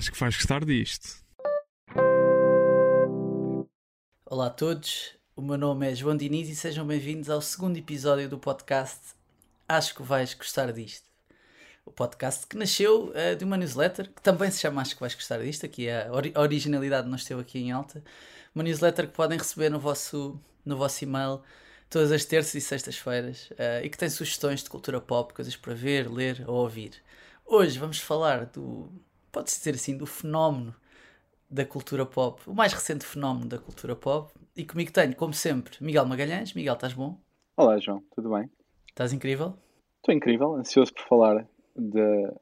Acho que vais gostar disto. Olá a todos, o meu nome é João Diniz e sejam bem-vindos ao segundo episódio do podcast Acho que vais gostar disto. O podcast que nasceu uh, de uma newsletter que também se chama Acho que vais gostar disto, aqui é a, ori a originalidade não esteve aqui em alta. Uma newsletter que podem receber no vosso, no vosso e-mail todas as terças e sextas-feiras uh, e que tem sugestões de cultura pop, coisas para ver, ler ou ouvir. Hoje vamos falar do, pode-se dizer assim, do fenómeno da cultura pop, o mais recente fenómeno da cultura pop. E comigo tenho, como sempre, Miguel Magalhães. Miguel, estás bom? Olá, João, tudo bem? Estás incrível? Estou incrível, ansioso por falar de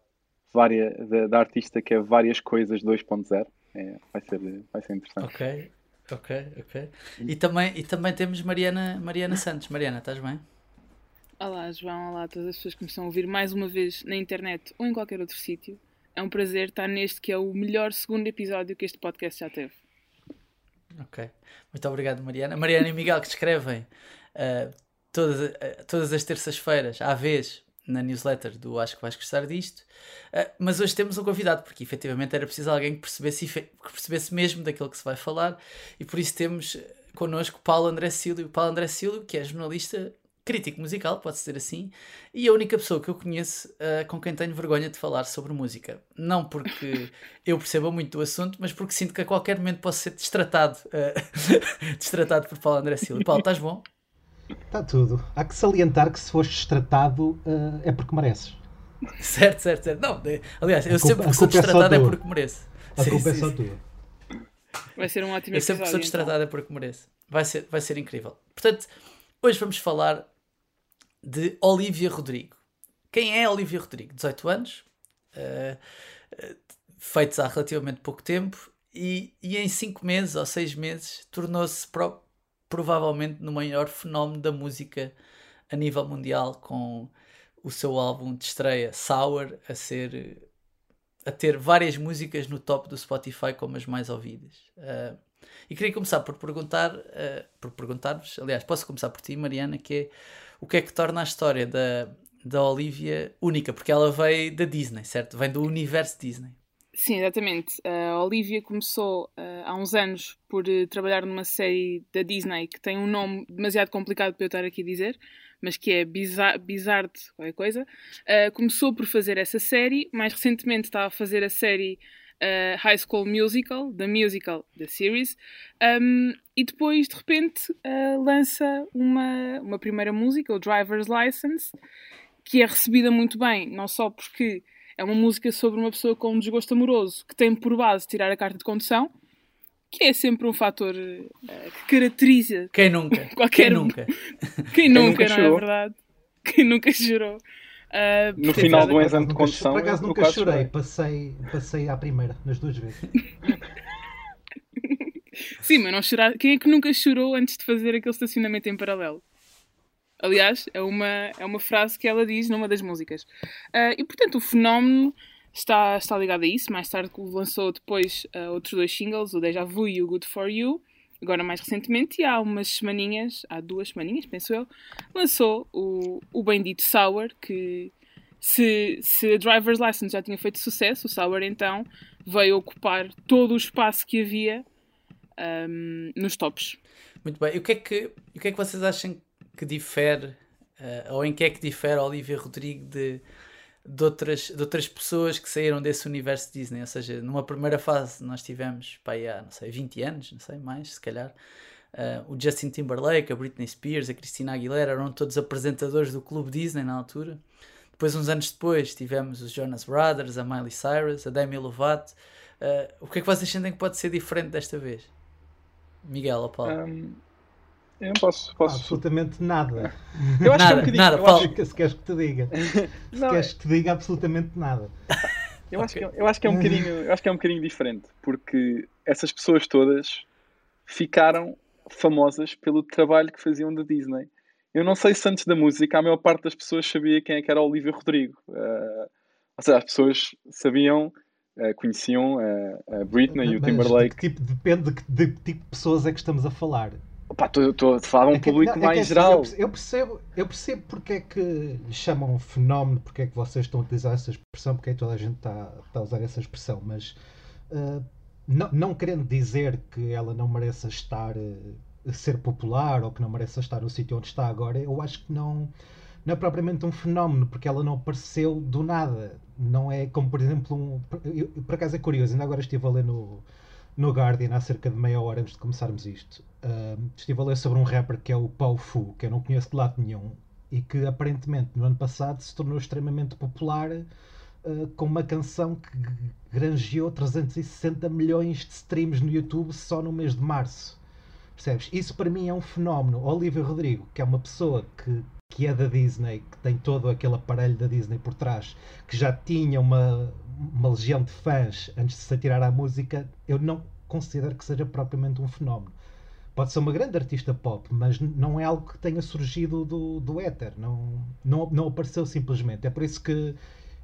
várias, de, da artista que é Várias Coisas 2.0. É, vai, ser, vai ser interessante. Ok, ok, ok. E também, e também temos Mariana, Mariana Santos. Mariana, estás bem? Olá, João. Olá a todas as pessoas que me estão a ouvir mais uma vez na internet ou em qualquer outro sítio. É um prazer estar neste que é o melhor segundo episódio que este podcast já teve. Ok. Muito obrigado, Mariana. Mariana e Miguel que escrevem uh, todas, uh, todas as terças-feiras, à vez, na newsletter do Acho que vais gostar disto. Uh, mas hoje temos um convidado, porque efetivamente era preciso alguém que percebesse, que percebesse mesmo daquilo que se vai falar, e por isso temos connosco Paulo André Silvio. Paulo André Silvio, que é jornalista crítico musical, pode ser assim, e a única pessoa que eu conheço uh, com quem tenho vergonha de falar sobre música. Não porque eu perceba muito do assunto, mas porque sinto que a qualquer momento posso ser destratado, uh, destratado por Paulo André Silva. Paulo, estás bom? Está tudo. Há que salientar que se foste destratado uh, é porque mereces. Certo, certo, certo. Não, aliás, eu sempre que sou é destratado é, é, porque mereço. A sim, culpa sim, é só tua. Vai ser um ótimo Eu sempre que sou destratado então. é porque mereço. Vai ser, vai ser incrível. Portanto, hoje vamos falar de Olivia Rodrigo. Quem é Olivia Rodrigo? 18 anos, uh, feitos há relativamente pouco tempo, e, e em 5 meses ou 6 meses tornou-se pro, provavelmente no maior fenómeno da música a nível mundial, com o seu álbum de estreia Sour a ser a ter várias músicas no top do Spotify como as mais ouvidas. Uh, e queria começar por perguntar, por perguntar-vos, aliás, posso começar por ti, Mariana, que é o que é que torna a história da, da Olivia única, porque ela veio da Disney, certo? Vem do universo Disney. Sim, exatamente. A Olivia começou uh, há uns anos por uh, trabalhar numa série da Disney que tem um nome demasiado complicado para eu estar aqui a dizer, mas que é Bizarre, Bizarre qualquer coisa. Uh, começou por fazer essa série, mais recentemente está a fazer a série uh, High School Musical, The Musical, The Series, um, e depois de repente uh, lança uma, uma primeira música, o Driver's License, que é recebida muito bem, não só porque é uma música sobre uma pessoa com um desgosto amoroso que tem por base tirar a carta de condução, que é sempre um fator uh, que caracteriza. Quem nunca? Qualquer Quem nunca? Quem, Quem nunca, não é verdade? Quem nunca chorou? Uh, no final do exame de condução. Por acaso nunca chorei, passei, passei à primeira, nas duas vezes. Sim, mas não chorar. Quem é que nunca chorou antes de fazer aquele estacionamento em paralelo? Aliás, é uma, é uma frase que ela diz numa das músicas. Uh, e portanto, o fenómeno está, está ligado a isso. Mais tarde lançou depois uh, outros dois singles, o Deja Vu e o Good For You agora mais recentemente, e há umas semaninhas, há duas semaninhas, penso eu, lançou o, o bendito Sour, que se, se a Driver's License já tinha feito sucesso, o Sour então veio ocupar todo o espaço que havia um, nos tops. Muito bem. E o que é que, o que, é que vocês acham que difere, uh, ou em que é que difere Olivia Rodrigo de de outras, de outras pessoas que saíram desse universo Disney. Ou seja, numa primeira fase nós tivemos, pá, há, não sei, 20 anos, não sei, mais, se calhar. Uh, o Justin Timberlake, a Britney Spears, a Christina Aguilera eram todos apresentadores do Clube Disney na altura. Depois, uns anos depois, tivemos os Jonas Brothers, a Miley Cyrus, a Demi Lovato. Uh, o que é que vocês sentem que pode ser diferente desta vez? Miguel ou Paulo? Um, eu não posso, posso. Absolutamente nada. Eu acho nada, que é um nada, Paulo. Que, se queres que te diga. Se não, queres que te diga absolutamente nada. Eu, acho que, é, eu acho que é um bocadinho, eu acho que é um bocadinho diferente, porque essas pessoas todas ficaram famosas pelo trabalho que faziam da Disney. Eu não sei se antes da música a maior parte das pessoas sabia quem é que era Olivia Rodrigo. Uh, ou seja, as pessoas sabiam, uh, conheciam uh, a Britney Mas, e o Timberlake. De tipo, depende de que de tipo de pessoas é que estamos a falar. Estou a falar de um é público não, mais é assim, geral. Eu percebo, eu percebo porque é que lhe chamam fenómeno, porque é que vocês estão a utilizar essa expressão, porque é que toda a gente está, está a usar essa expressão, mas Uh, não, não querendo dizer que ela não mereça estar a ser popular ou que não mereça estar no sítio onde está agora, eu acho que não, não é propriamente um fenómeno, porque ela não apareceu do nada. Não é como, por exemplo, um. Eu, por acaso é curioso, ainda agora estive a ler no, no Guardian há cerca de meia hora antes de começarmos isto. Uh, estive a ler sobre um rapper que é o Pau Fu, que eu não conheço de lado nenhum, e que aparentemente no ano passado se tornou extremamente popular uh, com uma canção que granjeou 360 milhões de streams no YouTube só no mês de março. Percebes? Isso para mim é um fenómeno. Olivia Rodrigo, que é uma pessoa que, que é da Disney, que tem todo aquele aparelho da Disney por trás, que já tinha uma, uma legião de fãs antes de se atirar à música, eu não considero que seja propriamente um fenómeno. Pode ser uma grande artista pop, mas não é algo que tenha surgido do, do éter. Não, não, não apareceu simplesmente. É por isso que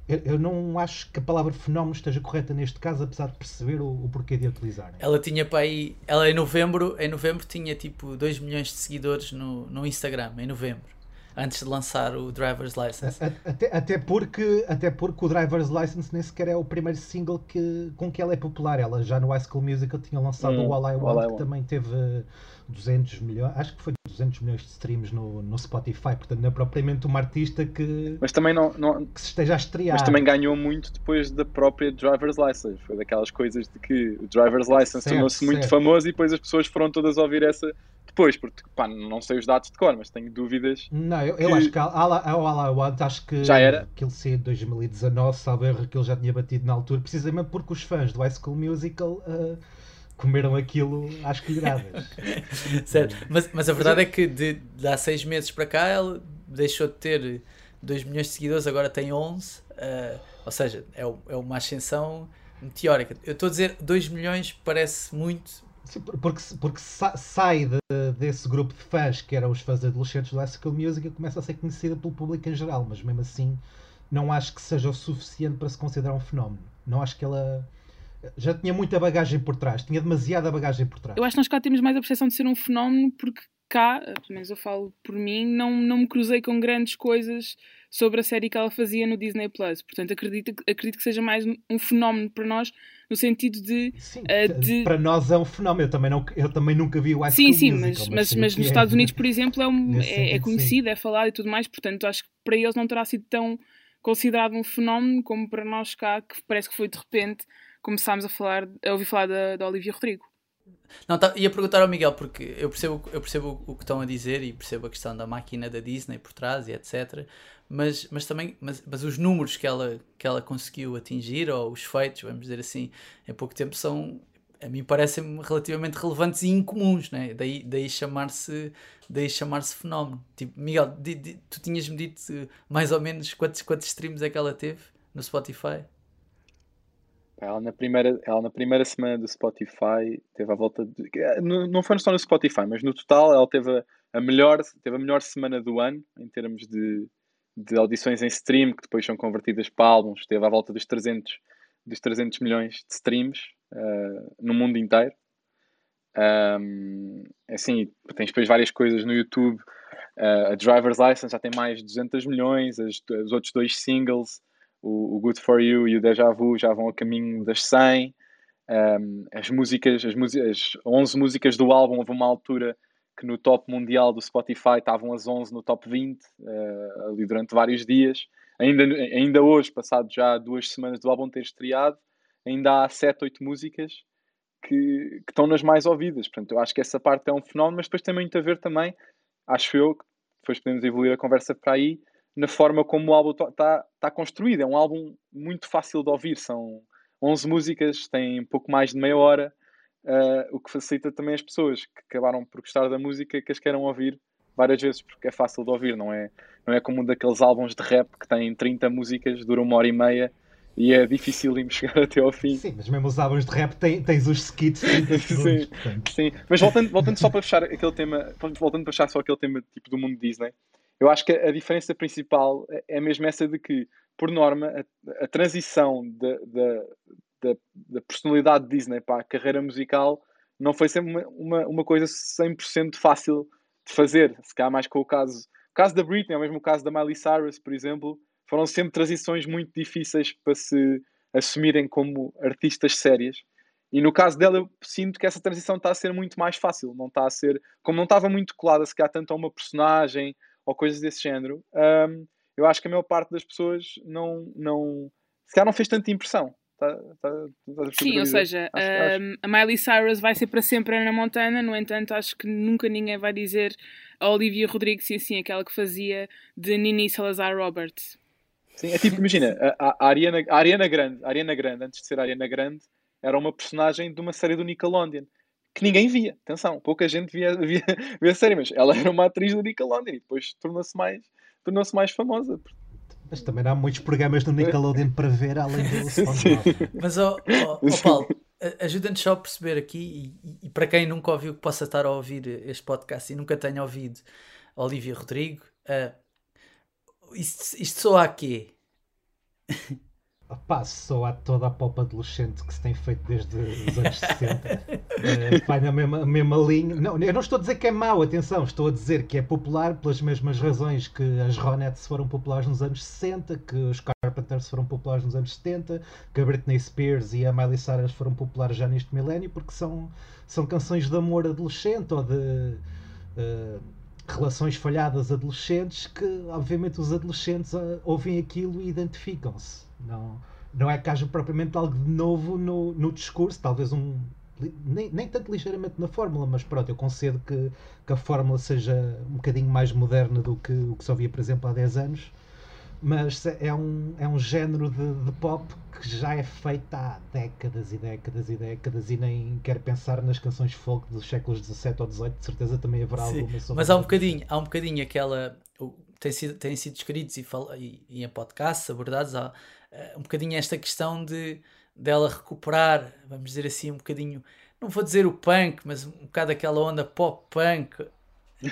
eu, eu, não acho que a palavra fenómeno esteja correta neste caso, apesar de perceber o, o porquê de a utilizar. Ela tinha para aí, ela em novembro, em novembro tinha tipo 2 milhões de seguidores no, no Instagram, em novembro antes de lançar o Driver's License. Até, até, porque, até porque o Driver's License nem sequer é o primeiro single que, com que ela é popular. Ela já no High School Musical tinha lançado hum, o All I Want, All I que também teve 200 milhões, acho que foi 200 milhões de streams no, no Spotify, portanto não é propriamente uma artista que, mas também não, não, que se esteja a estrear. Mas também ganhou muito depois da própria Driver's License. Foi daquelas coisas de que o Driver's License tornou-se muito famoso e depois as pessoas foram todas a ouvir essa depois, porque pá, não sei os dados de cor, mas tenho dúvidas. Não, eu, eu acho que ao All I Want, acho que já era. aquele C de 2019, salvo erro, que ele já tinha batido na altura, precisamente porque os fãs do High School Musical. Uh, comeram aquilo às colheradas. certo, mas, mas a verdade é que de, de há seis meses para cá ele deixou de ter 2 milhões de seguidores, agora tem 11, uh, eh, ou seja, é, é uma ascensão meteórica. Eu estou a dizer 2 milhões parece muito. Porque, porque sai de, desse grupo de fãs que eram os fãs adolescentes do Classical Music e começa a ser conhecida pelo público em geral, mas mesmo assim não acho que seja o suficiente para se considerar um fenómeno. Não acho que ela já tinha muita bagagem por trás, tinha demasiada bagagem por trás. Eu acho que nós cá temos mais a percepção de ser um fenómeno porque cá, pelo menos eu falo por mim, não, não me cruzei com grandes coisas sobre a série que ela fazia no Disney Plus. Portanto, acredito, acredito que seja mais um fenómeno para nós no sentido de, sim, uh, de... para nós é um fenómeno. Eu também, não, eu também nunca vi o High Sim, sim, Musical, mas, mas, mas nos é. Estados Unidos, por exemplo, é, um, é, é conhecido, sim. é falado e tudo mais. Portanto, acho que para eles não terá sido tão considerado um fenómeno como para nós cá, que parece que foi de repente começámos a falar, a ouvir falar da, da Olivia Rodrigo. Não, tá, ia perguntar ao Miguel, porque eu percebo, eu percebo o que estão a dizer e percebo a questão da máquina da Disney por trás e etc. Mas, mas também mas, mas os números que ela, que ela conseguiu atingir, ou os feitos, vamos dizer assim, em pouco tempo são, a mim parecem relativamente relevantes e incomuns, né? daí, daí chamar-se daí chamar-se fenómeno. Tipo, Miguel, di, di, tu tinhas-me dito mais ou menos quantos, quantos streams é que ela teve no Spotify? Ela na, primeira, ela na primeira semana do Spotify teve a volta de. Não foi só no Spotify, mas no total ela teve a, melhor, teve a melhor semana do ano em termos de, de audições em stream, que depois são convertidas para álbuns. Teve à volta dos 300, dos 300 milhões de streams uh, no mundo inteiro. Um, assim, tens depois várias coisas no YouTube. Uh, a Driver's License já tem mais de 200 milhões, as, os outros dois singles o, o Good For You e o Deja Vu já vão a caminho das 100. Um, as músicas, as, as 11 músicas do álbum, houve uma altura que no top mundial do Spotify estavam as 11 no top 20, uh, ah, ali durante vários dias. Ainda, ainda hoje, passado já duas semanas do álbum ter estreado, ainda há 7, 8 músicas que, que estão nas mais ouvidas. Portanto, eu acho que essa parte é um fenómeno, mas depois tem muito a ver também, acho eu, depois podemos evoluir a conversa para aí, na forma como o álbum está tá construído. É um álbum muito fácil de ouvir, são 11 músicas, tem pouco mais de meia hora, uh, o que facilita também as pessoas que acabaram por gostar da música que as queiram ouvir várias vezes, porque é fácil de ouvir, não é, não é como um daqueles álbuns de rap que têm 30 músicas, duram uma hora e meia e é difícil chegar até ao fim. Sim, mas mesmo os álbuns de rap tens, tens os skits 30 segundos. sim, sim, mas voltando, voltando só para fechar aquele tema, voltando para fechar só aquele tema tipo do mundo Disney, eu acho que a, diferença principal é, é mesmo essa de que, por norma, a, a transição da, da, da, personalidade de Disney para a carreira musical não foi sempre uma, uma, uma coisa 100% fácil de fazer. Se calhar mais com o caso, o caso da Britney, ou mesmo o caso da Miley Cyrus, por exemplo, foram sempre transições muito difíceis para se assumirem como artistas sérias. E no caso dela, eu sinto que essa transição está a ser muito mais fácil, não está a ser, como não estava muito colada, se calhar tanto a uma personagem ou coisas desse género, um, eu acho que a maior parte das pessoas não, não se calhar não fez tanta impressão. Tá, tá, tá Sim, ou seja, acho, um, acho. a Miley Cyrus vai ser para sempre Ana Montana, no entanto, acho que nunca ninguém vai dizer a Olivia Rodrigo, sim, sim, aquela que fazia de Nini Salazar Roberts. Sim, é tipo, imagina, a, a, Ariana, a Ariana Grande, a Ariana Grande, antes de ser a Ariana Grande, era uma personagem de uma série do Nickelodeon que ninguém via. Atenção, pouca gente via, via, via a série, mas ela era uma atriz do Nickelodeon e depois tornou-se mais, tornou mais famosa. Mas também não há muitos programas do Nickelodeon para ver além do Mas, ó oh, oh, oh, Paulo, ajuda-nos só a perceber aqui, e, e, para quem nunca ouviu, que possa estar a ouvir este podcast e nunca tenha ouvido Olivia Rodrigo, uh, isto, isto soa a quê? Só há toda a pop adolescente que se tem feito desde os anos 60. uh, vai na mesma, mesma linha. Não, eu não estou a dizer que é mau, atenção, estou a dizer que é popular pelas mesmas razões que as Ronettes foram populares nos anos 60, que os Carpenters foram populares nos anos 70, que a Britney Spears e a Miley Cyrus foram populares já neste milénio, porque são, são canções de amor adolescente ou de. Uh, relações falhadas adolescentes que obviamente os adolescentes uh, ouvem aquilo e identificam-se não, não é que haja propriamente algo de novo no, no discurso, talvez um. Nem, nem tanto ligeiramente na fórmula, mas pronto, eu concedo que, que a fórmula seja um bocadinho mais moderna do que o que se ouvia, por exemplo, há 10 anos. Mas é um, é um género de, de pop que já é feito há décadas e décadas e décadas e nem quero pensar nas canções folk dos séculos XVII ou XVIII, de certeza também haverá Sim, alguma sobre Mas há um bocadinho, há um bocadinho aquela. Tem sido, têm sido escritos e, e, e em podcasts abordados, há, uh, um bocadinho esta questão de dela recuperar, vamos dizer assim, um bocadinho, não vou dizer o punk, mas um bocado aquela onda pop punk.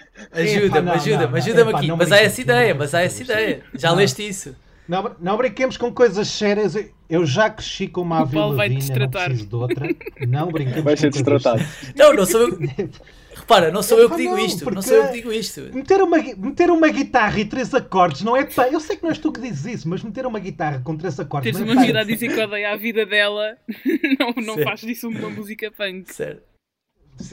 Ajuda-me, ajuda-me, ajuda-me aqui. Mas há essa ideia, mas há essa ideia. Já não. leste isso? Não, não brinquemos com coisas sérias. Eu já cresci com uma Avril Lavigne, não preciso de outra. Não brinquemos vai ser com coisas Não, não sou eu. Repara, não sou eu que digo isto. Não sou eu que digo isto. Meter uma, meter uma guitarra e três acordes não é Eu sei que não és tu que dizes isso, mas meter uma guitarra com três acordes. Teres é uma vida a dizer que odeia a vida dela não, não faz disso uma música punk. Certo.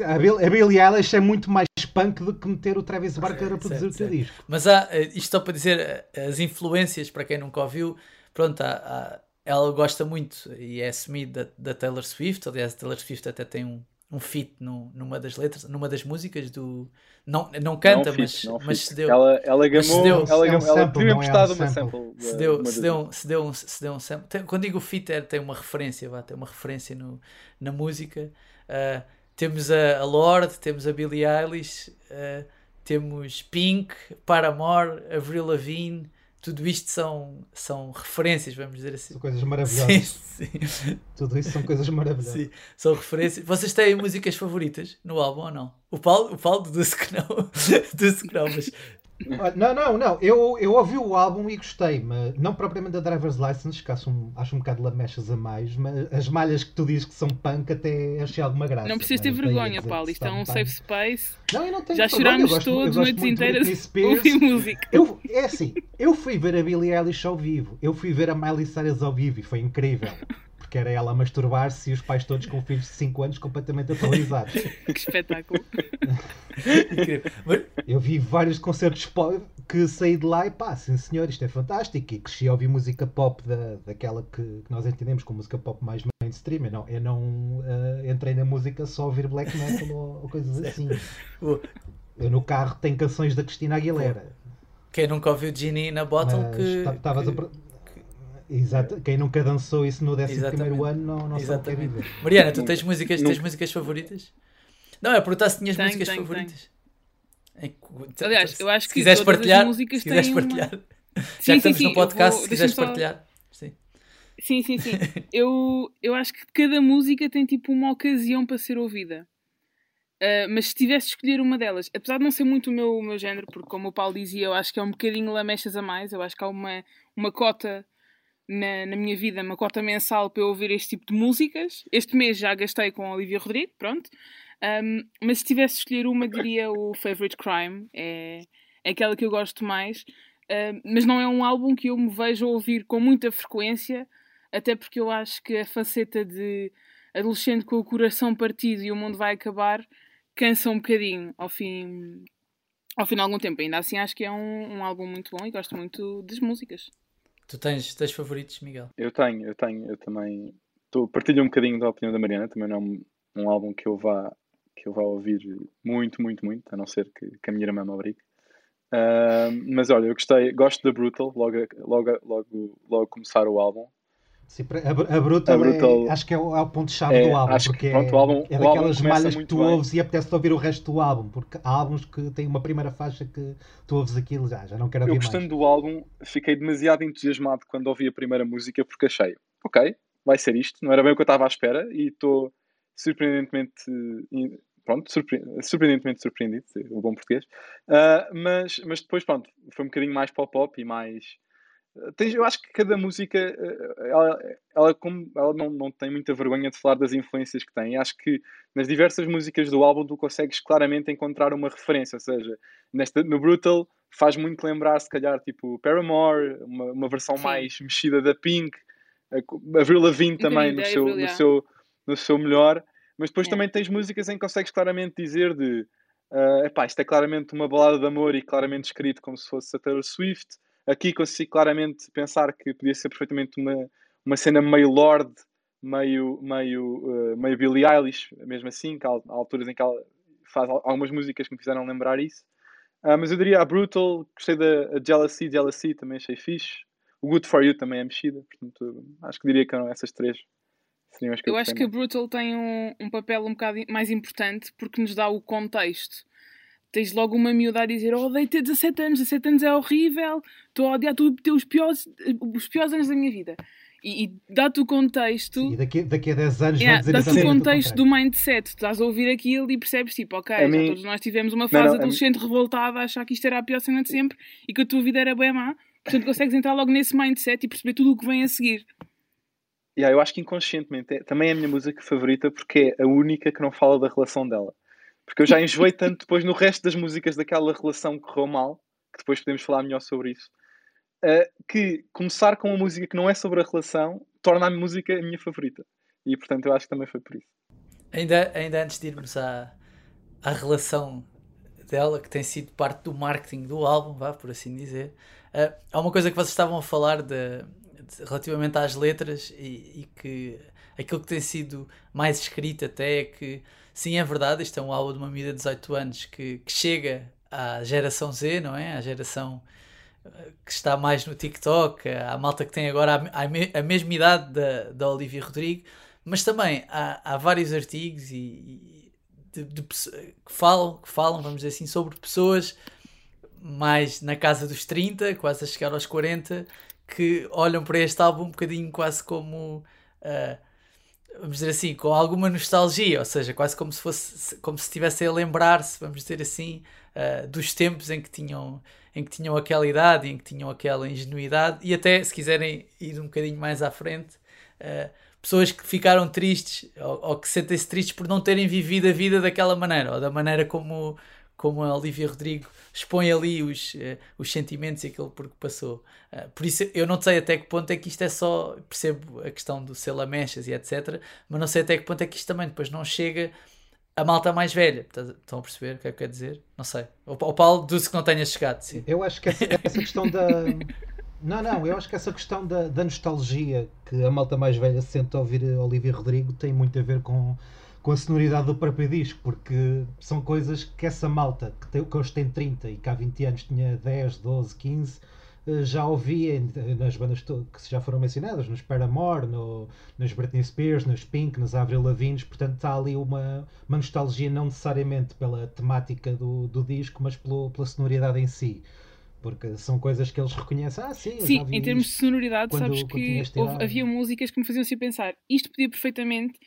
A Billie Eilish é muito mais punk do que meter o Travis Barker a produzir certo, o teu disco. Mas há, eh, isto só para dizer, eh, as influências, para quem nunca ouviu, pronto, há, há, ela gosta muito e é assumida da, da Taylor Swift. Aliás, a Taylor Swift até tem um, um feat no, numa das letras, numa das músicas do. Não, não canta, não mas, não mas se deu. Ela, ela gamou, ela, ela, é um ela tinha emprestado uma sample. Se deu, se, deu, se, deu um, se deu um sample. Tem, quando digo feat, é, tem uma referência, vá, tem uma referência no, na música. Uh, temos a, a Lorde, temos a Billie Eilish, uh, temos Pink, Paramore, Avril Lavigne tudo isto são, são referências, vamos dizer assim. São coisas maravilhosas. Sim, sim. Tudo isso são coisas maravilhosas. Sim, são referências. Vocês têm músicas favoritas no álbum ou não? O Paulo, o Paulo deduz que não, deduz que não, mas não, não, não. Eu, eu ouvi o álbum e gostei, mas não propriamente da Driver's License, que acho um, acho um bocado lamechas a mais, mas as malhas que tu dizes que são punk até achei alguma graça. Não precisas ter vergonha, Paulo. Isto é um safe space. Não, eu não tenho Já chorámos todos noites inteiras ouvir música. Eu, é assim, eu fui ver a Billie Eilish ao vivo, eu fui ver a Miley Cyrus ao vivo e foi incrível porque era ela a masturbar-se e os pais todos com filhos de 5 anos completamente atualizados. que espetáculo! Eu vi vários concertos que saí de lá e pá, sim senhor, isto é fantástico. E cresci a ouvir música pop da, daquela que, que nós entendemos como música pop mais mainstream. Eu não, eu não uh, entrei na música só a ouvir black metal ou, ou coisas assim. Eu no carro tenho canções da Cristina Aguilera. Quem nunca ouviu Ginny na Bottom Mas, que, estavas que... a Exato. Quem nunca dançou isso no 11 primeiro ano não, não sabe o que é viver. Mariana, tu tens músicas, tens músicas favoritas? Não, é perguntar se tinhas tenho, músicas tenho, favoritas. Tenho. Aliás, eu acho que se quiseres partilhar, músicas se quiseres partilhar. Uma... Já sim, que estamos sim, no podcast, vou... se quiseres só... partilhar. Sim. Sim, sim, sim. eu, eu acho que cada música tem tipo uma ocasião para ser ouvida. Uh, mas se tivesse de escolher uma delas, apesar de não ser muito o meu, o meu género, porque como o Paulo dizia, eu acho que é um bocadinho lamechas a mais, eu acho que há uma, uma cota na, na minha vida uma cota mensal para eu ouvir este tipo de músicas. Este mês já gastei com Olivia Rodrigo, pronto. Um, mas se tivesse de escolher uma, diria o Favorite Crime. É, é aquela que eu gosto mais. Uh, mas não é um álbum que eu me vejo ouvir com muita frequência, até porque eu acho que a faceta de adolescente com o coração partido e o mundo vai acabar, cansa um bocadinho ao fim, ao fim de algum tempo. Ainda assim, acho que é um, um álbum muito bom e gosto muito das músicas. Tu tens, tens favoritos, Miguel? Eu tenho, eu tenho, eu também tô, partilho um bocadinho da opinião da Mariana, também não é um, um álbum que eu vá que eu vá ouvir muito, muito, muito, a não ser que, que a minha irmã me obrigue. Uh, mas olha, eu gostei, gosto da Brutal, logo, logo, logo, logo começar o álbum. Sim, a, a Brutal, a Brutal é, acho que é o, é o ponto-chave é, do álbum, porque que, pronto, álbum, é, é daquelas malhas que tu bem. ouves e apetece ouvir o resto do álbum, porque há álbuns que têm uma primeira faixa que tu ouves aquilo já, já não quero ouvir Eu gostando mais. do álbum, fiquei demasiado entusiasmado quando ouvi a primeira música, porque achei, ok, vai ser isto, não era bem o que eu estava à espera e estou surpreendentemente pronto, surpre surpreendentemente surpreendido, o bom português. Uh, mas, mas depois, pronto, foi um bocadinho mais pop-up e mais. Tens, eu acho que cada música, ah, ela, ela, como, ela não, não tem muita vergonha de falar das influências que tem. Acho que nas diversas músicas do álbum tu consegues claramente encontrar uma referência. Ou seja, nesta, no Brutal faz muito lembrar, se calhar, tipo Paramore, uma, uma versão Sim. mais mexida da Pink, a Avril Lavigne também no seu, no, seu, no seu melhor. Mas depois é. também tens músicas em que consegues claramente dizer de uh, epá, isto é claramente uma balada de amor e claramente escrito como se fosse a Taylor Swift. Aqui consigo claramente pensar que podia ser perfeitamente uma, uma cena meio Lord, meio, meio, uh, meio Billie Eilish, mesmo assim, que há, há, alturas em que ela faz algumas músicas que me fizeram lembrar isso. Uh, mas eu diria a Brutal, gostei da Jealousy, Jealousy também achei fixe. O Good For You também é mexida, portanto acho que diria que eram essas três seriam as que eu, eu acho que a Brutal tem um, um papel um bocado mais importante porque nos dá o contexto. Tens logo uma miúda a dizer: Oh, dei ter 17 anos, 17 anos é horrível, estou a odiar tudo, ter os piores, os piores anos da minha vida. E, e dá-te o contexto. Sim, e daqui, daqui a 10 anos yeah, dá-te o contexto do mindset. Tu estás a ouvir aquilo e percebes, tipo, ok, já mim... todos nós tivemos uma fase não, não, adolescente a... revoltada a achar que isto era a pior cena de sempre e que a tua vida era bem má. Portanto, consegues entrar logo nesse mindset e perceber tudo o que vem a seguir. Yeah, eu acho que inconscientemente é, também é a minha música favorita porque é a única que não fala da relação dela. Porque eu já enjoei tanto depois no resto das músicas daquela relação que correu mal, que depois podemos falar melhor sobre isso, uh, que começar com uma música que não é sobre a relação torna a música a minha favorita. E portanto eu acho que também foi por isso. Ainda, ainda antes de irmos à, à relação dela, que tem sido parte do marketing do álbum, vá, por assim dizer, uh, há uma coisa que vocês estavam a falar de relativamente às letras e, e, que aquilo que tem sido mais escrito até é que sim, é verdade, isto é um álbum de uma menina de 18 anos que, que chega à geração Z, não é? À geração eh, que está mais no TikTok, à malta que tem agora a, a, a mesma idade da, da Olivia Rodrigo, mas também há, há vários artigos e, e de, de, que falam, que falam, vamos dizer assim, sobre pessoas mais na casa dos 30, quase a chegar aos 40, que olham para este álbum um bocadinho quase como. Uh, vamos dizer assim, com alguma nostalgia, ou seja, quase como se fosse como se estivessem a lembrar-se, vamos dizer assim, uh, dos tempos em que tinham em que tinham aquela idade, em que tinham aquela ingenuidade. E até se quiserem ir um bocadinho mais à frente, uh, pessoas que ficaram tristes ou, ou que sentem-se tristes por não terem vivido a vida daquela maneira ou da maneira como como a Olivia Rodrigo expõe ali os, uh, os sentimentos e aquilo por que passou. Uh, por isso eu não sei até que ponto é que isto é só, percebo a questão do ser lamechas e etc, mas não sei até que ponto é que isto também depois não chega a malta mais velha. Estão a perceber o que é que quer dizer? Não sei. O, o Paulo diz que não tenha chegado. Sim. Eu acho que essa, essa questão da. Não, não, eu acho que essa questão da, da nostalgia que a malta mais velha sente ao ouvir Olivia Rodrigo tem muito a ver com com a sonoridade do próprio disco, porque são coisas que essa malta, que, tem, que hoje tem 30 e que há 20 anos tinha 10, 12, 15, já ouvia nas bandas que já foram mencionadas, nos Paramore, no, nas Britney Spears, nos Pink, nas Avril Lavigne, portanto está ali uma, uma nostalgia não necessariamente pela temática do, do disco, mas pelo, pela sonoridade em si. Porque são coisas que eles reconhecem. Ah, sim, sim em termos de sonoridade, quando, sabes que houve, havia músicas que me faziam assim pensar isto podia perfeitamente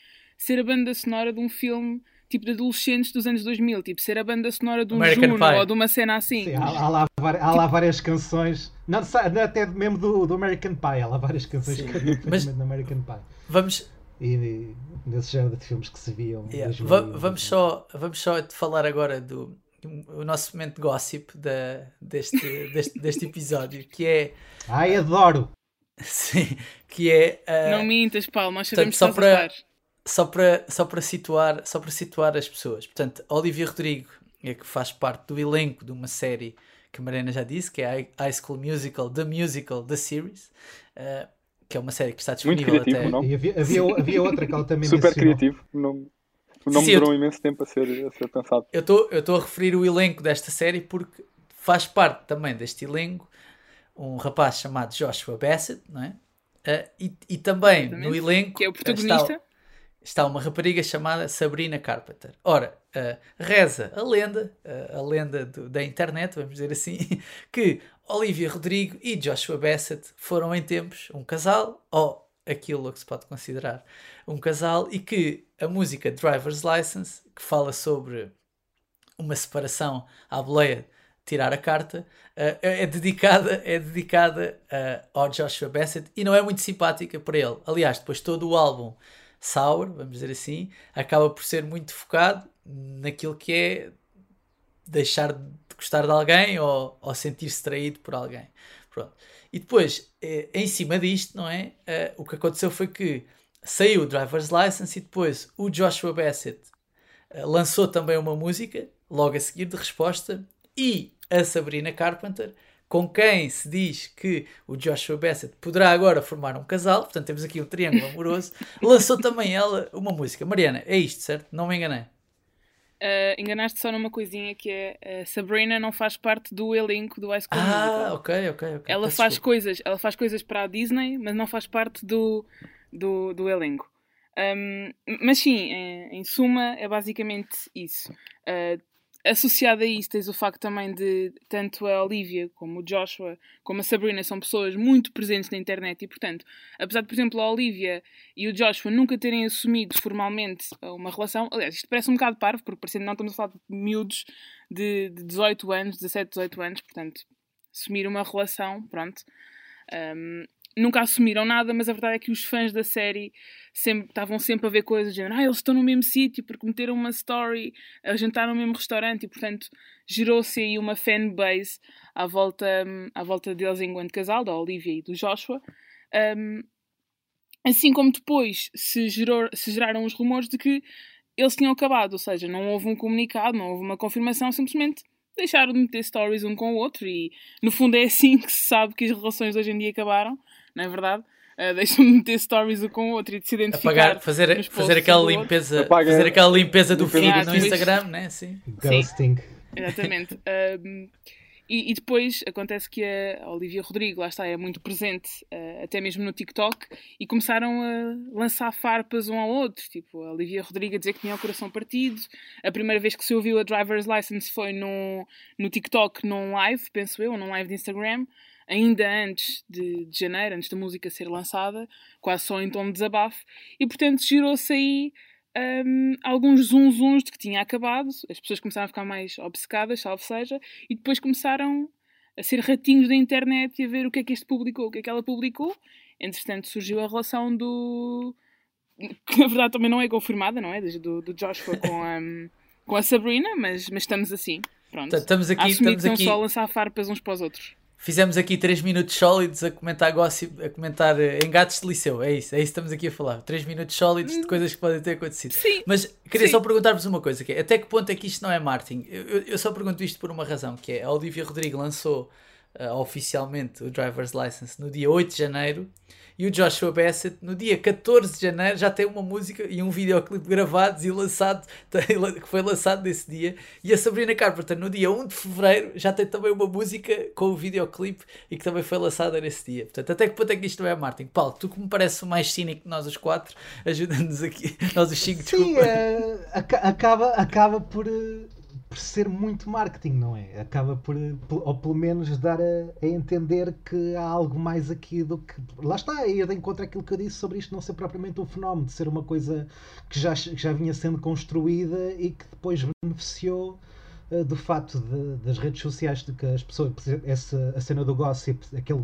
ser a banda sonora de um filme tipo de adolescentes dos anos 2000, tipo ser a banda sonora de um American Juno Pie. ou de uma cena assim. Sim, há, há, lá, há lá várias canções, não, até mesmo do, do American Pie, há lá várias canções Sim. que Mas, do American Pie. Vamos. E, e nesse género de filmes que se viam. Yeah. Va vamos, só, vamos só falar agora do o nosso momento de gossip da, deste, deste, deste episódio, que é. Ai, adoro! Sim, que é. Uh, não mintas, Paulo, nós sabemos portanto, só para, só para, só para situar só para situar as pessoas. Portanto, Olivia Rodrigo é que faz parte do elenco de uma série que a Mariana já disse, que é High School Musical, The Musical, The Series, uh, que é uma série que está disponível Muito criativo, até... não? E havia, havia, havia outra que ela também Super mencionou. criativo. O nome, o nome Sim, durou um imenso tempo a ser, a ser pensado. Eu estou a referir o elenco desta série porque faz parte também deste elenco um rapaz chamado Joshua Bassett, não é? Uh, e, e também Exatamente. no elenco Que é o protagonista. Está, uma rapariga chamada Sabrina Carpenter. Ora, uh, reza a lenda, uh, a lenda do- da internet, vamos dizer assim, que Olivia Rodrigo e Joshua Bassett foram em tempos um casal, ou aquilo que se pode considerar um casal, e que a música Driver's License, que fala sobre uma separação à boleia, tirar a carta, eh, é dedicada, é dedicada ao Joshua Bassett e não é muito simpática para ele. Aliás, depois todo o álbum Sour, vamos dizer assim, acaba por ser muito focado naquilo que é deixar de gostar de alguém ou, ou sentir-se traído por alguém. Pronto. E depois, eh, em cima disto, não é? Eh, o que aconteceu foi que saiu o Driver's License e depois o Joshua Bassett eh, lançou também uma música, logo a seguir de resposta, e a Sabrina Carpenter, com quem se diz que o Joshua Bassett poderá agora formar um casal, portanto temos aqui um triângulo amoroso, lançou também ela uma música. Mariana, é isto, certo? Não me enganei. Uh, enganaste só numa coisinha que é a Sabrina não faz parte do elenco do High School Ah, Musical. ok, ok, ok. Ela Peço faz desculpa. coisas, ela faz coisas para a Disney, mas não faz parte do, do, do elenco. Um, mas sim, em, em suma, é basicamente isso. Uh, associado a isso, tens o facto também de tanto a Olivia como o Joshua, como a Sabrina, são pessoas muito presentes na internet e, portanto, apesar de, por exemplo, a Olivia e o Joshua nunca terem assumido formalmente uma relação, aliás, isto parece um bocado parvo, porque parecendo não estamos a falar de miúdos de, de 18 anos, 17, 18 anos, portanto, assumir uma relação, pronto. Um, nunca assumiram nada, mas a verdade é que os fãs da série sempre, estavam sempre a ver coisas, dizendo, ah, eles estão no mesmo sítio porque meteram uma story, a jantar no mesmo restaurante e, portanto, gerou-se aí uma fanbase à volta, à volta deles enquanto casal, da Olivia e do Joshua. Um, assim como depois se, gerou, se geraram os rumores de que eles tinham acabado, ou seja, não houve um comunicado, não houve uma confirmação, simplesmente deixaram de meter stories um com o outro e no fundo é assim que se sabe que as relações hoje em dia acabaram, não é verdade? Uh, deixam de meter stories um com o outro e de se identificar. Apagar, fazer, fazer aquela limpeza, Apaga- fazer aquela limpeza do feed no. Instagram, né? Sim. Ghosting. Exatamente. Um, e, e depois acontece que a Olivia Rodrigo, lá está, é muito presente, uh, até mesmo no TikTok, e começaram a lançar farpas um ao outro. Tipo, a Olivia Rodrigo a dizer que tinha o coração partido. A primeira vez que se ouviu a Driver's License foi no, no TikTok, num live, penso eu, num live de Instagram, ainda antes de, de janeiro, antes da música ser lançada, quase só em tom de desabafo. E portanto girou-se aí um, alguns zunzuns de que tinha acabado, as pessoas começaram a ficar mais obcecadas, salvo seja, e depois começaram a ser ratinhos da internet e a ver o que é que este publicou, o que é que ela publicou. Entretanto, surgiu a relação do. que na verdade também não é confirmada, não é? Do, do Joshua com a, com a Sabrina, mas, mas estamos assim. Pronto. Estamos a aqui, assumir estamos que aqui, só a lançar farpas uns para os outros. Fizemos aqui 3 minutos sólidos a comentar gossip, a comentar eh, engates de liceu. É isso, é isso que estamos aqui a falar. 3 minutos sólidos de coisas que podem ter acontecido. Sim. Mas queria Sim. só perguntar-vos uma coisa, que é, até que ponto é que isto não é marketing? Eu, eu- eu só pergunto isto por uma razão, que é a Olivia Rodrigo lançou eh, oficialmente o Driver's License no dia 8 de janeiro e o Joshua Bassett no dia 14 de janeiro já tem uma música e um videoclipe gravados e lançado, que foi lançado nesse dia e a Sabrina Carpenter no dia 1 de fevereiro já tem também uma música com o videoclipe e que também foi lançada nesse dia. Portanto, até que ponto é que isto não é marketing? Paulo, tu que me parece o mais cínico de nós os quatro, ajuda-nos aqui, nós os cinco, Sim, desculpa. aca- acaba, acaba por, eh, por ser muito marketing, não é? Acaba por, ou pelo menos dar a, a entender que há algo mais aqui do que. Lá está, ir de encontro àquilo que eu disse sobre isto não ser propriamente um fenómeno, de ser uma coisa que já, que já vinha sendo construída e que depois beneficiou do facto de- das redes sociais de que as pessoas, essa, a cena do gossip, aquele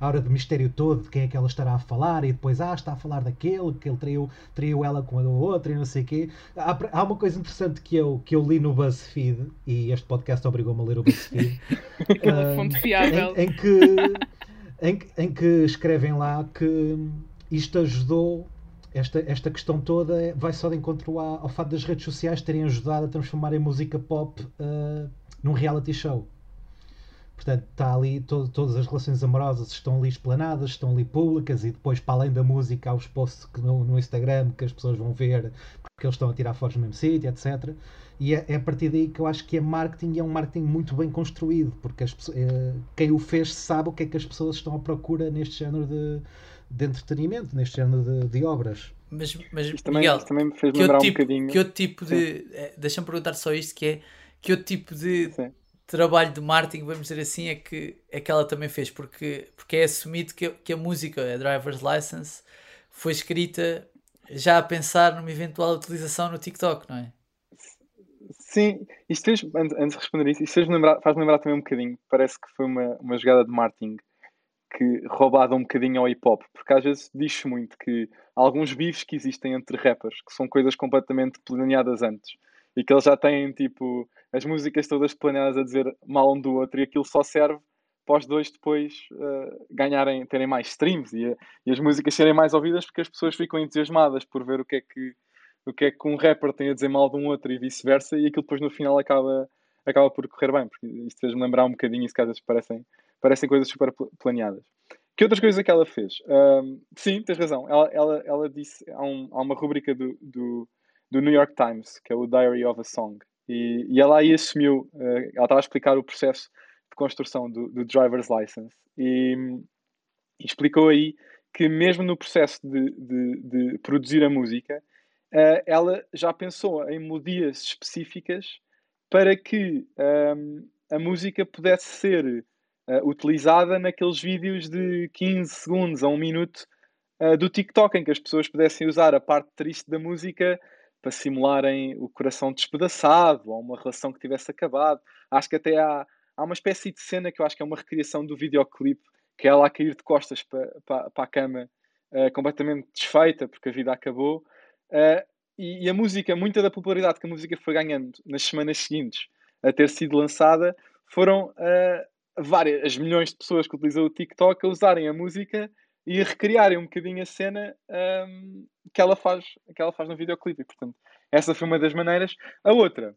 a hora de mistério todo de quem é que ela estará a falar e depois ah, está a falar daquele, que ele traiu, traiu ela com a outra e não sei o quê. Há, há uma coisa interessante que eu, que eu li no BuzzFeed e este podcast obrigou-me a ler o BuzzFeed fonte fiável. em, em que, em, em que escrevem lá que isto ajudou esta, esta questão toda vai só de encontro ao, ao fato das redes sociais terem ajudado a transformar a música pop uh, num reality show. Portanto, está ali, todo, todas as relações amorosas estão ali explanadas, estão ali públicas e depois, para além da música, há os posts no, no Instagram que as pessoas vão ver porque eles estão a tirar fotos no mesmo sítio, etc. E é, é, a partir daí que eu acho que é marketing e é um marketing muito bem construído, porque as, é, quem o fez sabe o que é que as pessoas estão à procura neste género de, de entretenimento, neste género de, de obras. Mas, mas Isto também, Miguel, isto também me fez que lembrar outro um tipo, bocadinho. que outro tipo de. eh, Deixa-me perguntar só isto: que é que outro tipo de Sim. trabalho de marketing, vamos dizer assim, é que, é que ela também fez? Porque, porque é assumido que, que a música, a Driver's License, foi escrita já a pensar numa eventual utilização no TikTok, não é? Sim, isto fez, antes, antes de responder isso, isto fez lembrar, faz lembrar também um bocadinho. Parece que foi uma, uma jogada de marketing que roubada um bocadinho ao hip hop, porque às vezes diz-se muito que alguns bifes que existem entre rappers, que são coisas completamente planeadas antes, e que eles já têm tipo as músicas todas planeadas a dizer mal um do outro, e aquilo só serve para os dois depois uh, ganharem, terem mais streams e, e, as músicas serem mais ouvidas porque as pessoas ficam entusiasmadas por ver o que é que o que é que um rapper tem a dizer mal de um outro e vice-versa, e aquilo depois no final acaba, acaba por correr bem, porque isto fez-me lembrar um bocadinho isso que às vezes parecem, parecem coisas super planeadas. Que outras coisas é que ela fez? Um, sim, tens razão. Ela, ela, ela disse, há, um, há uma rubrica do, do, do, New York Times, que é o Diary of a Song, e, e ela aí assumiu, uh, ela estava a explicar o processo de construção do, do driver's license, e, e, explicou aí que mesmo no processo de, de, de produzir a música, uh, ela já pensou em melodias específicas para que um, a música pudesse ser uh, utilizada naqueles vídeos de 15 segundos a um minuto uh, do TikTok, em que as pessoas pudessem usar a parte triste da música para simularem o coração despedaçado ou uma relação que tivesse acabado. Acho que até há, há uma espécie de cena que eu acho que é uma recriação do videoclipe, que é ela a cair de costas para, para, para a cama, uh, completamente desfeita, porque a vida acabou. E, e, a música, muita da popularidade que a música foi ganhando nas semanas seguintes a ter sido lançada, foram uh, várias, as milhões de pessoas que utilizam o TikTok a usarem a música e a recriarem um bocadinho a cena um, que, ela faz, que ela faz no videoclipe. Portanto, essa foi uma das maneiras. A outra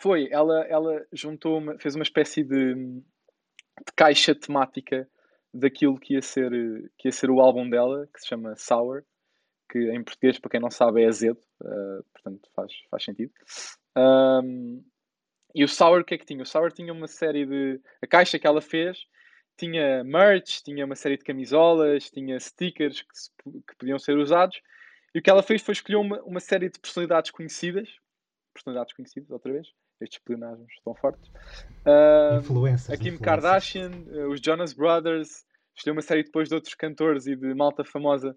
foi, ela, ela juntou, uma, fez uma espécie de, de caixa temática daquilo que ia, ser, que ia ser o álbum dela, que se chama Sour, que em português, para quem não sabe, é azedo, uh, portanto faz, faz sentido. Um, e o Sour, o que é que tinha? O Sour tinha uma série de. A caixa que ela fez tinha merch, tinha uma série de camisolas, tinha stickers que, se, que podiam ser usados. E o que ela fez foi escolher uma, uma série de personalidades conhecidas. Personalidades conhecidas, outra vez. Estes plenários estão fortes. Uh, influências. A Kim influências. Kardashian, uh, os Jonas Brothers. Escolheu uma série depois de outros cantores e de malta famosa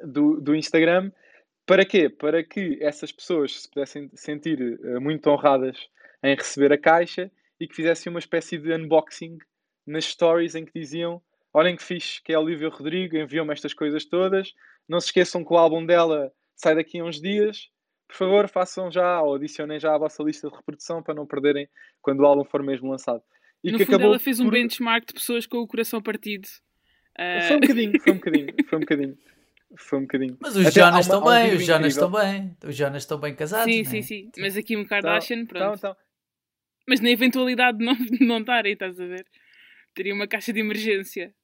do, do Instagram. Para quê? Para que essas pessoas se pudessem sentir uh, muito honradas em receber a caixa e que fizessem uma espécie de unboxing nas stories em que diziam olhem que fixe que é a Olivia Rodrigo, enviou-me estas coisas todas, não se esqueçam que o álbum dela sai daqui a uns dias, por favor façam já ou adicionem já à vossa lista de reprodução para não perderem quando o álbum for mesmo lançado. E no que fundo ela fez um por... benchmark de pessoas com o coração partido. Uh... Foi um bocadinho, foi um bocadinho, foi um bocadinho. Foi um bocadinho. Mas os Até Jonas estão bem, os Jonas estão bem. Os Jonas estão bem casados. Sim, né? sim, sim. Mas aqui no Kardashian, então, pronto. Então, então. Mas na eventualidade de não, não estarem, estás a ver? Teria uma caixa de emergência.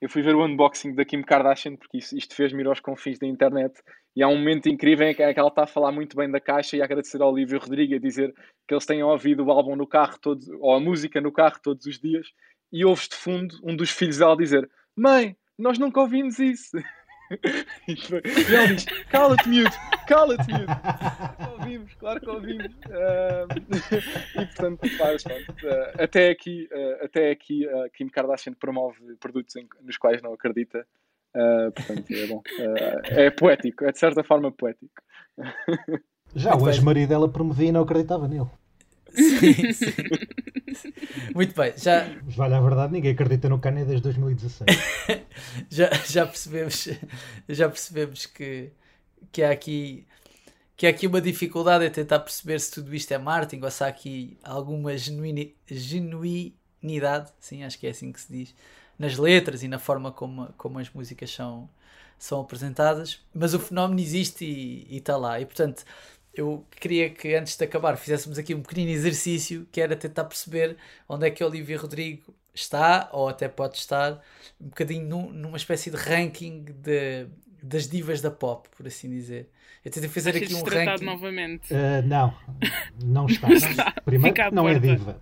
Eu fui ver o unboxing da Kim Kardashian porque isto, fez-me ir aos confins da internet e há um momento incrível em que, ela está a falar muito bem da caixa e a agradecer ao Olivia Rodrigo a dizer que eles têm ouvido o álbum no carro todos, ou a música no carro todos os dias e ouves de fundo um dos filhos dela dizer Mãe, nós nunca ouvimos isso. Ela diz: Cala-te, miúdo, cala-te, miúdo. ouvimos, claro que ouvimos. Uh, e portanto, faz, pronto, uh, até aqui, uh, até aqui uh, Kim Kardashian promove produtos em, nos quais não acredita. portanto, é bom. é poético, é de certa forma poético. Já o ex-marido dela promovia e não acreditava nele. Sim, sim. Muito bem, já. Vale a verdade, ninguém acredita no Kanye desde 2016. já, já percebemos, já percebemos que, que há aqui que há aqui uma dificuldade em tentar perceber se tudo isto é marketing ou se há aqui alguma genuini, genuinidade, sim, acho que é assim que se diz, nas letras e na forma como, como as músicas são, são apresentadas, mas o fenómeno existe e está lá. E portanto, eu queria que antes de acabar fizéssemos aqui um pequenino exercício que era tentar perceber onde é que a Olivia Rodrigo está, ou até pode estar, um bocadinho num, numa espécie de ranking de, das divas da pop, por assim dizer. Eu tentei fazer aqui um ranking. novamente. Uh, não, não está. Não está. Primeiro, não é diva.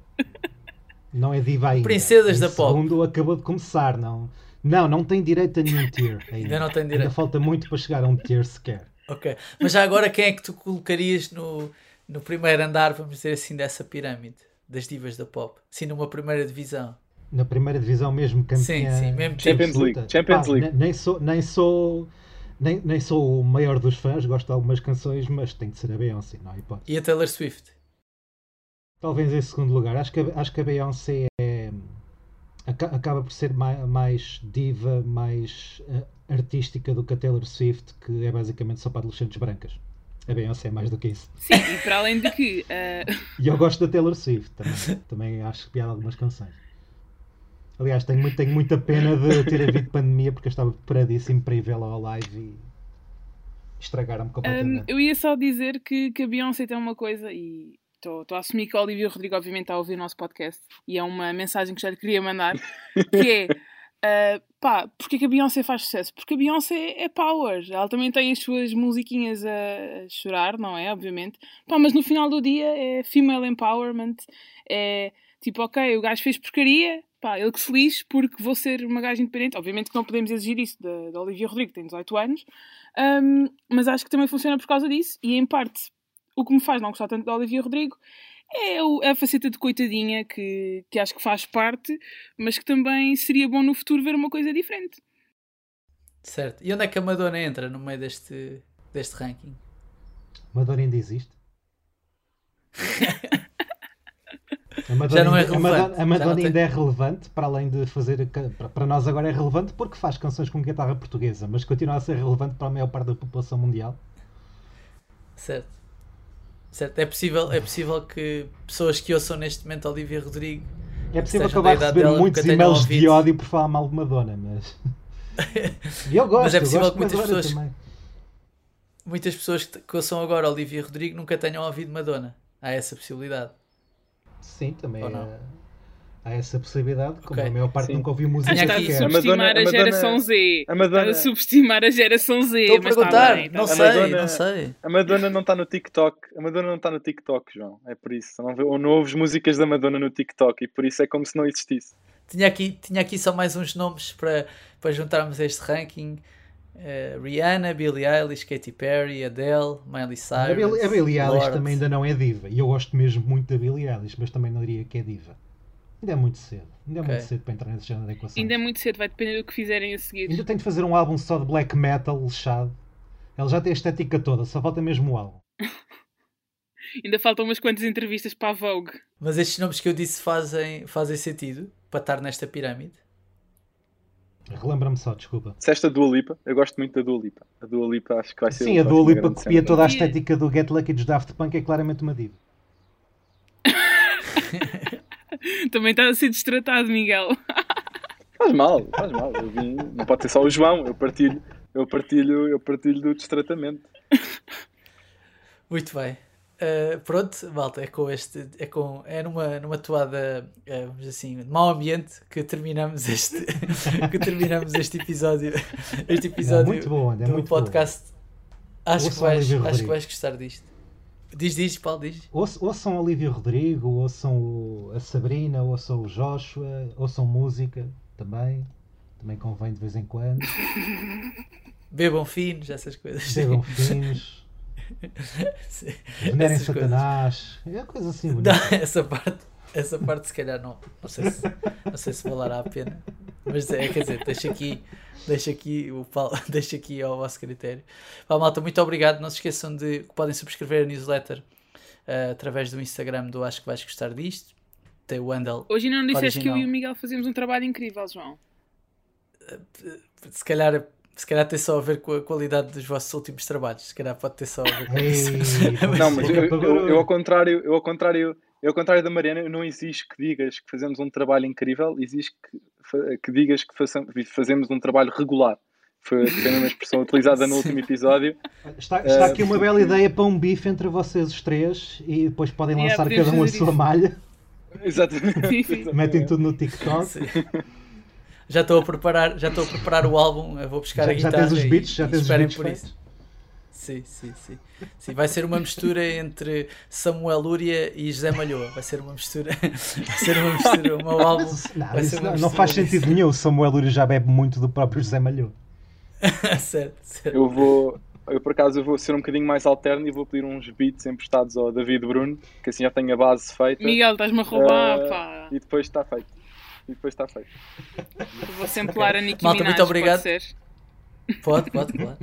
Não é diva ainda. Princesas Em da pop. Segundo, acabou de começar. Não, não, não tem direito a nenhum tier ainda. Ainda não tem Ainda direito. falta muito para chegar a um tier sequer. Ok. Mas já agora quem é que tu colocarias no, no primeiro andar, vamos dizer assim, dessa pirâmide das divas da pop? Sim, numa primeira divisão. Na primeira divisão mesmo campeã. Sim, sim, mesmo Champions absoluta. League, Champions League. ne- Nem sou, nem sou, nem, nem sou o maior dos fãs, gosto de algumas canções, mas tem de ser a Beyoncé, não há hipótese. E a Taylor Swift? Talvez em segundo lugar. Acho que, a- acho que a Beyoncé é, aca- acaba por ser mai- mais, diva, mais eh, artística do que a Taylor Swift, que é basicamente só para adolescentes brancas. A Beyoncé é mais do que isso. Sim, e para além de que eh, E eu gosto da Taylor Swift também. também acho piada algumas canções. Aliás, tenho, muito, tenho muita pena de ter havido pandemia porque eu estava preparadíssimo para ir vê-la ao live e estragaram-me Um, completamente. eu ia só dizer que, que a Beyoncé tem uma coisa e estou a assumir que a Olivia Rodrigo obviamente está a ouvir o nosso podcast e é uma mensagem que já lhe queria mandar que é uh, pá, porque é que a Beyoncé faz sucesso? Porque a Beyoncé é power, ela também tem as suas musiquinhas a, chorar, não é? Obviamente, pá, mas no final do dia é female empowerment, é tipo, ok, o gajo fez porcaria, pá, ele que se lixe porque vou ser uma gaja independente. Obviamente que não podemos exigir isso da, da Olivia Rodrigo, tem 18 anos, um, mas acho que também funciona por causa disso. E em parte, o que me faz não gostar tanto da Olivia Rodrigo é o- é a faceta de coitadinha que, que acho que faz parte, mas que também seria bom no futuro ver uma coisa diferente. Certo. E onde é que a Madonna entra no meio deste, deste ranking? Madonna ainda existe? A Madonna, Já não é ainda- a relevante. Madonna, a Já Madonna não tem- ainda é relevante, para além de fazer. Para nós agora é relevante porque faz canções com guitarra portuguesa, mas continua a ser relevante para a maior parte da população mundial. Certo. Certo. É possível, é possível que pessoas que ouçam neste momento Olivia Rodrigo É possível acabar a da idade receber dela, muitos e-mails de ódio por falar mal de Madonna, mas. E eu gosto, Mas é eu possível que muitas pessoas- também. muitas pessoas que, que ouçam agora Olivia Rodrigo nunca tenham ouvido Madonna. Há essa possibilidade. Sim, também Ou é- não? Há essa possibilidade, como Ok. a maior parte Sim. nunca ouviu música Tinha Estás aqui- a subestimar Madonna- a, geração Z. a Madonna- Estás a subestimar a geração Z. Estou a mas está perguntar, bem, está não sei, Madonna- não sei. A Madonna não está no TikTok. A Madonna não está no TikTok, João. É por isso. Não, vê- ou não ouves músicas da Madonna no TikTok e por isso é como se não existisse. Tinha aqui, tinha aqui só mais uns nomes para, para juntarmos este ranking. Eh, Rihanna, Billie Eilish, Katy Perry, Adele, Miley Cyrus. A Billie, a Billie Eilish também ainda não é diva. E eu gosto mesmo muito da Billie Eilish, mas também não diria que é diva. Ainda é muito cedo. Ainda é muito cedo para entrar nesse género de equações. Ainda é muito cedo, vai depender do que fizerem a seguir. Ainda tem de fazer um álbum só de black metal lixado. Ela já tem a estética toda, só falta mesmo o álbum. Ainda faltam umas quantas entrevistas para a Vogue. Mas estes nomes que eu disse fazem, fazem sentido para estar nesta pirâmide. Relembra-me só, desculpa. Disseste a Dua Lipa. Eu gosto muito da Dua Lipa. A Dua Lipa acho que vai ser Sim, a Dua Lipa copia toda a estética do Get Lucky dos Daft Punk, é claramente uma diva. Também está a ser destratado, Miguel. Faz mal, faz mal. Eu vim- Não pode ser só o João. Eu partilho, eu partilho, eu partilho do destratamento. Muito bem. Uh, pronto, malta, é com este. É, com, é numa, numa toada, uh, vamos assim, de mau ambiente que terminamos este, que terminamos este episódio. Este É episódio muito bom, é do muito bom. podcast. Acho que, vais, acho que vais gostar disto. Diz, diz, Paulo, diz. Ouçam, ouçam Olivia Rodrigo, ouçam o- a Sabrina, ouçam o Joshua, ouçam música também. Também convém de vez em quando. Bebam finos, essas coisas. Sejam finos, venerem Essas coisas. Satanás. É coisa assim Não, bonita. essa parte, essa parte se calhar não. Não sei se, não sei se valerá a pena. Mas é, quer dizer, deixa aqui, deixa aqui o deixa aqui ao vosso critério. Pá, malta, muito obrigado. Não se esqueçam de que podem subscrever a newsletter eh, através do Instagram do Acho que vais gostar disto. Tem o handle. Hoje ainda não disseste que eu Original. e o Miguel fazemos um trabalho incrível, João. Se calhar, se calhar tem só a ver com a qualidade dos vossos últimos trabalhos. Se calhar pode ter só a ver com isso. Ei, Não, mas eu, boca eu, eu ao contrário, eu ao contrário, eu ao contrário da Mariana, não exijo que digas que fazemos um trabalho incrível, exijo que, que digas que façam- fazemos um trabalho regular. Foi, a mesma expressão utilizada no último episódio. Está, está aqui uma bela ideia para um bife entre vocês os três e depois podem Yeah, lançar cada um a sua isso. malha, Exatamente. Metem tudo no TikTok. Sim. Já estou a preparar, já estou a preparar o álbum, eu vou buscar Já, a já guitarra tens os beats, já tens os esperem beats por feitos. isso. Sim, sim, sim. Sim, vai ser uma mistura entre Samuel Lúria e José Malhoa. Vai ser uma mistura. Vai ser uma mistura. Meu álbum. Não, vai ser isso uma não, não mistura faz disso. sentido nenhum. O Samuel Lúria já bebe muito do próprio José Malhou. certo, certo. Eu vou, eu por acaso eu vou ser um bocadinho mais alterno e vou pedir uns beats emprestados ao David Bruno, que assim já tenho a base feita. Miguel, estás-me a roubar, Eh, pá. E depois está feito. E depois está feito. Eu Vou samplar a Nicki Malta, Minaj, muito obrigado. Pode? Pode, claro.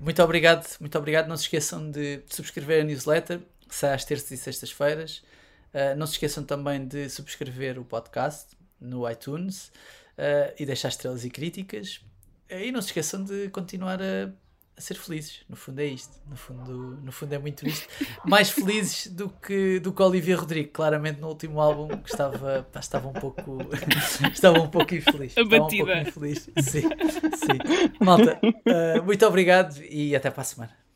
Muito obrigado, muito obrigado. Não se esqueçam de subscrever a newsletter, sai às terças e sextas-feiras. Uh, não se esqueçam também de subscrever o podcast no iTunes uh, e deixar estrelas e críticas. E não se esqueçam de continuar a, a ser felizes. No fundo é isto. No fundo, no fundo é muito isto. Mais felizes do que, do que Olivia Rodrigo. Claramente no último álbum que estava, estava um pouco estava um pouco infeliz. Estava um pouco Abatida. infeliz. Sim, sim. Malta, uh, muito obrigado e até para a semana.